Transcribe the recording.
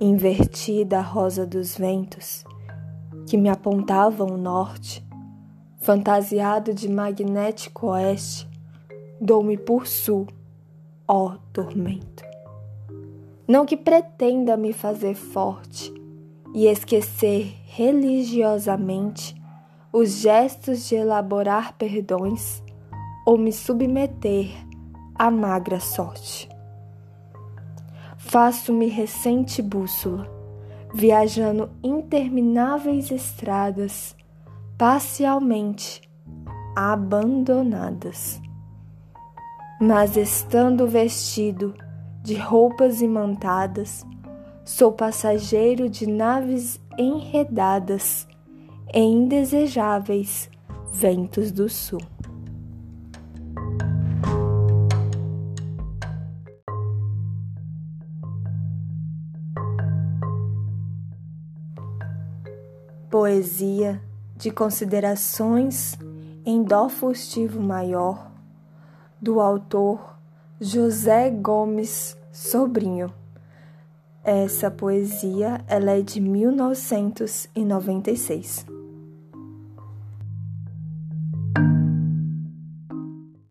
invertida a rosa dos ventos que me apontavam o norte, fantasiado de magnético oeste, dou-me por sul, ó tormento. Não que pretenda me fazer forte e esquecer religiosamente os gestos de elaborar perdões ou me submeter à magra sorte. Faço-me recente bússola, viajando intermináveis estradas, parcialmente abandonadas. Mas estando vestido de roupas imantadas, sou passageiro de naves enredadas em indesejáveis ventos do sul. poesia de considerações em dó furtivo maior do autor José Gomes Sobrinho. Essa poesia ela é de 1996.